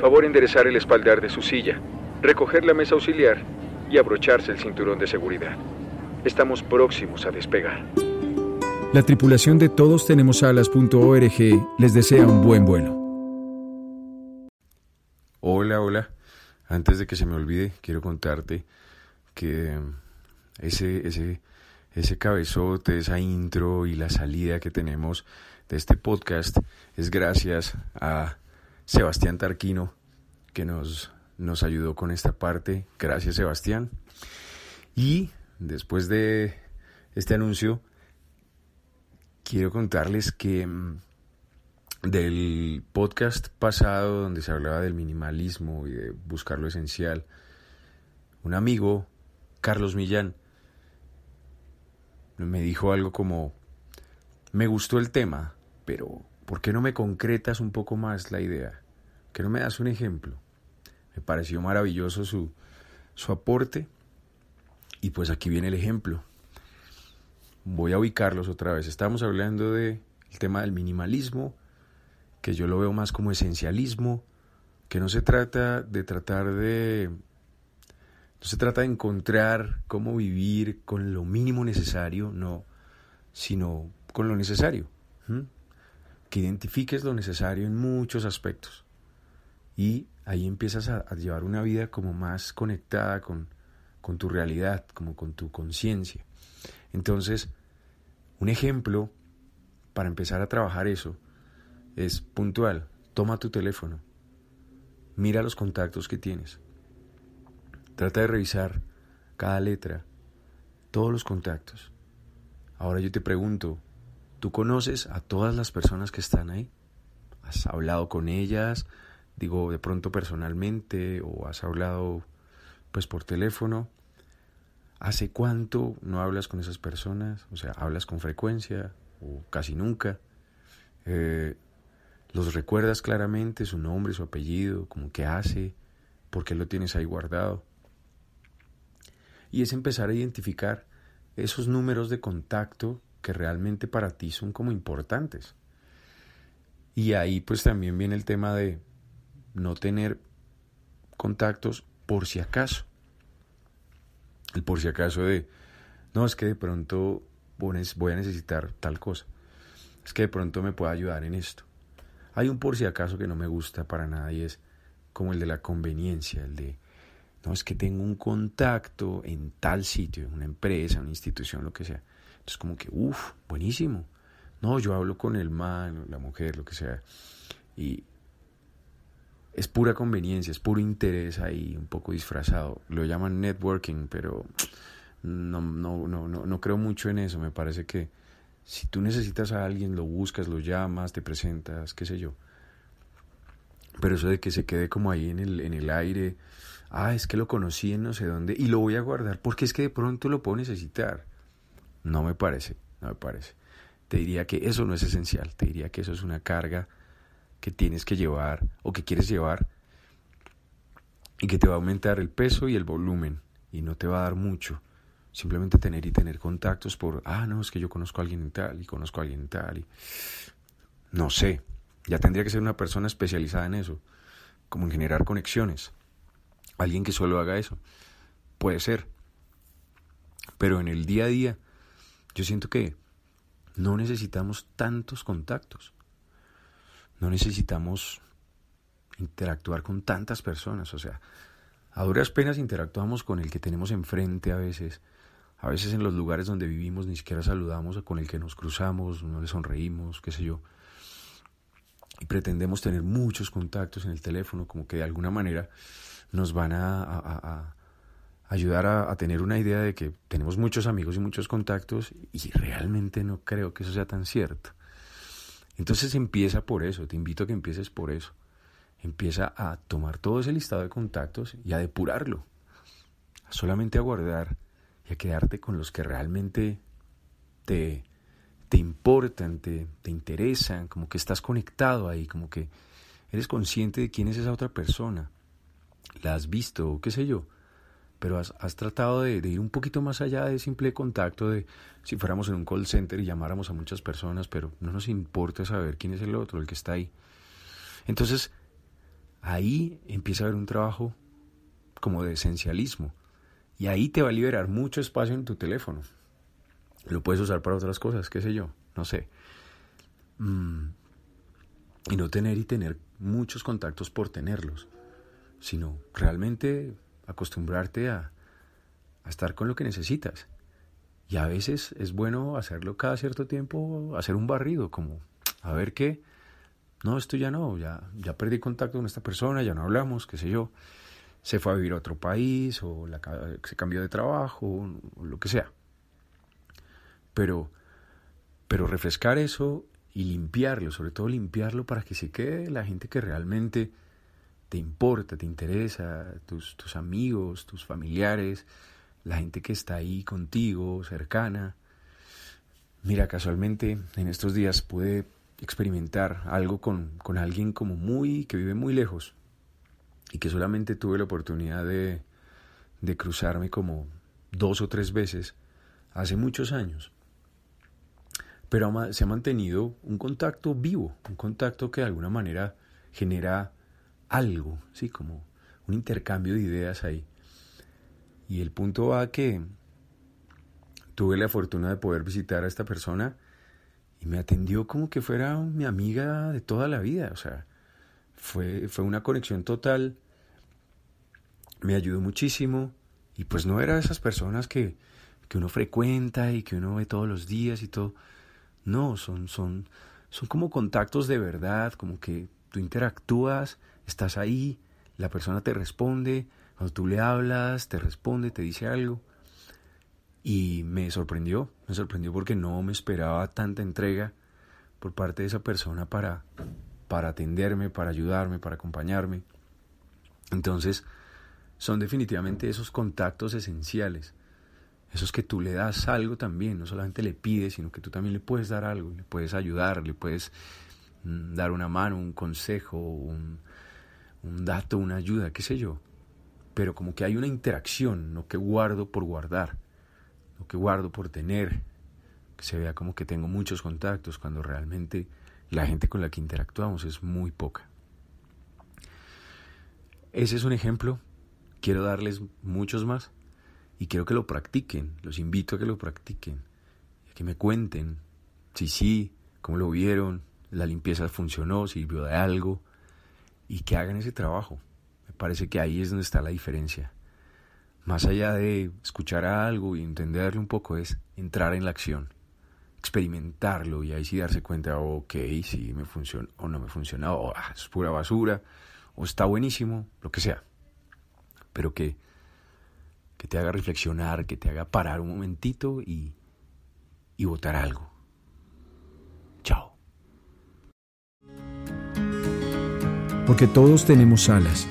Favor enderezar el espaldar de su silla, recoger la mesa auxiliar y abrocharse el cinturón de seguridad. Estamos próximos a despegar. La tripulación de Todos Tenemos Alas.org les desea un buen vuelo. Hola, hola. Antes de que se me olvide, quiero contarte que ese, ese, ese cabezote, esa intro y la salida que tenemos de este podcast es gracias a Sebastián Tarquino que nos, nos ayudó con esta parte. Gracias Sebastián. Y después de este anuncio, quiero contarles que mm, del podcast pasado donde se hablaba del minimalismo y de buscar lo esencial, un amigo, Carlos Millán, me dijo algo como, me gustó el tema, pero ¿por qué no me concretas un poco más la idea? ¿Qué no me das un ejemplo? Me pareció maravilloso su, su aporte y pues aquí viene el ejemplo. Voy a ubicarlos otra vez. Estamos hablando del tema del minimalismo, que yo lo veo más como esencialismo, que no se trata de tratar de no se trata de encontrar cómo vivir con lo mínimo necesario, no, sino con lo necesario. Que identifiques lo necesario en muchos aspectos. Y ahí empiezas a, llevar una vida como más conectada con, con tu realidad, como con tu conciencia. Entonces, un ejemplo para empezar a trabajar eso es puntual. Toma tu teléfono. Mira los contactos que tienes. Trata de revisar cada letra, todos los contactos. Ahora yo te pregunto, ¿tú conoces a todas las personas que están ahí? ¿Has hablado con ellas? Digo, de pronto personalmente o has hablado pues por teléfono. ¿Hace cuánto no hablas con esas personas? O sea, ¿hablas con frecuencia o casi nunca? Eh, ¿Los recuerdas claramente, su nombre, su apellido, como qué hace, por qué lo tienes ahí guardado? y es empezar a identificar esos números de contacto que realmente para ti son como importantes. Y ahí pues también viene el tema de no tener contactos por si acaso. El por si acaso de, no, es que de pronto voy a necesitar tal cosa. Es que de pronto me pueda ayudar en esto. Hay un por si acaso que no me gusta para nada y es como el de la conveniencia, el de no, es que tengo un contacto en tal sitio, una empresa, una institución, lo que sea. Entonces como que, uff, buenísimo. No, yo hablo con el man, la mujer, lo que sea. Y es pura conveniencia, es puro interés ahí, un poco disfrazado. Lo llaman networking, pero no, no, no, no, no creo mucho en eso. Me parece que si tú necesitas a alguien, lo buscas, lo llamas, te presentas, qué sé yo. Pero eso de que se quede como ahí en el, en el aire, ah, es que lo conocí en no sé dónde y lo voy a guardar porque es que de pronto lo puedo necesitar. No me parece, no me parece. Te diría que eso no es esencial, te diría que eso es una carga que tienes que llevar o que quieres llevar y que te va a aumentar el peso y el volumen y no te va a dar mucho. Simplemente tener y tener contactos por, ah, no, es que yo conozco a alguien en tal y conozco a alguien en tal y no sé. Ya tendría que ser una persona especializada en eso, como en generar conexiones. Alguien que solo haga eso. Puede ser. Pero en el día a día, yo siento que no necesitamos tantos contactos. No necesitamos interactuar con tantas personas. O sea, a duras penas interactuamos con el que tenemos enfrente a veces. A veces en los lugares donde vivimos ni siquiera saludamos con el que nos cruzamos, no le sonreímos, qué sé yo. Y pretendemos tener muchos contactos en el teléfono, como que de alguna manera nos van a, ayudar a, tener una idea de que tenemos muchos amigos y muchos contactos y realmente no creo que eso sea tan cierto. Entonces empieza por eso, te invito a que empieces por eso. Empieza a tomar todo ese listado de contactos y a depurarlo. Solamente a guardar y a quedarte con los que realmente te, te importan, te, te interesan, como que estás conectado ahí, como que eres consciente de quién es esa otra persona la has visto, qué sé yo, pero has, tratado de, ir un poquito más allá de simple contacto, de si fuéramos en un call center y llamáramos a muchas personas, pero no nos importa saber quién es el otro, el que está ahí. Entonces, ahí empieza a haber un trabajo como de esencialismo. Y ahí te va a liberar mucho espacio en tu teléfono. Lo puedes usar para otras cosas, qué sé yo, no sé. Mm, y no tener y tener muchos contactos por tenerlos, sino realmente acostumbrarte a, estar con lo que necesitas. Y a veces es bueno hacerlo cada cierto tiempo, hacer un barrido, como a ver qué, no, esto ya no, ya, perdí contacto con esta persona, ya no hablamos, qué sé yo, se fue a vivir a otro país o se cambió de trabajo, lo que sea. Pero refrescar eso y limpiarlo, sobre todo limpiarlo para que se quede la gente que realmente te importa, te interesa, tus, tus amigos, tus familiares, la gente que está ahí contigo, cercana. Mira, casualmente en estos días pude experimentar algo con, con alguien como muy, que vive muy lejos y que solamente tuve la oportunidad de, de cruzarme como dos o tres veces hace muchos años. Pero se ha mantenido un contacto vivo, un contacto que de alguna manera genera algo, ¿sí? como un intercambio de ideas ahí. Y el punto va que tuve la fortuna de poder visitar a esta persona y me atendió como que fuera mi amiga de toda la vida. O sea, fue, fue una conexión total. Me ayudó muchísimo. Y pues no era de esas personas que, que uno frecuenta y que uno ve todos los días y todo. No, son, son, son como contactos de verdad, como que tú interactúas, estás ahí, la persona te responde, cuando tú le hablas, te responde, te dice algo. Y me sorprendió, me sorprendió porque no me esperaba tanta entrega por parte de esa persona para, para atenderme, para ayudarme, para acompañarme. Entonces, son definitivamente esos contactos esenciales, esos que tú le das algo también, no solamente le pides, sino que tú también le puedes dar algo, le puedes ayudar, le puedes mm, dar una mano, un consejo, un, un dato, una ayuda, qué sé yo. Pero como que hay una interacción, no que guardo por guardar, no que guardo por tener, que se vea como que tengo muchos contactos cuando realmente la gente con la que interactuamos es muy poca. Ese es un ejemplo, quiero darles muchos más y quiero que lo practiquen, los invito a que lo practiquen, a que me cuenten si sí, cómo lo vieron, la limpieza funcionó, sirvió de algo y que hagan ese trabajo parece que ahí es donde está la diferencia. Más allá de escuchar algo y entenderlo un poco, es entrar en la acción, experimentarlo y ahí sí darse cuenta, ok, si me funciona o no me funciona, o ah, es pura basura, o está buenísimo, lo que sea. Pero que, que te haga reflexionar, que te haga parar un momentito y, y votar algo. Porque todos tenemos alas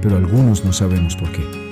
pero algunos no sabemos por qué.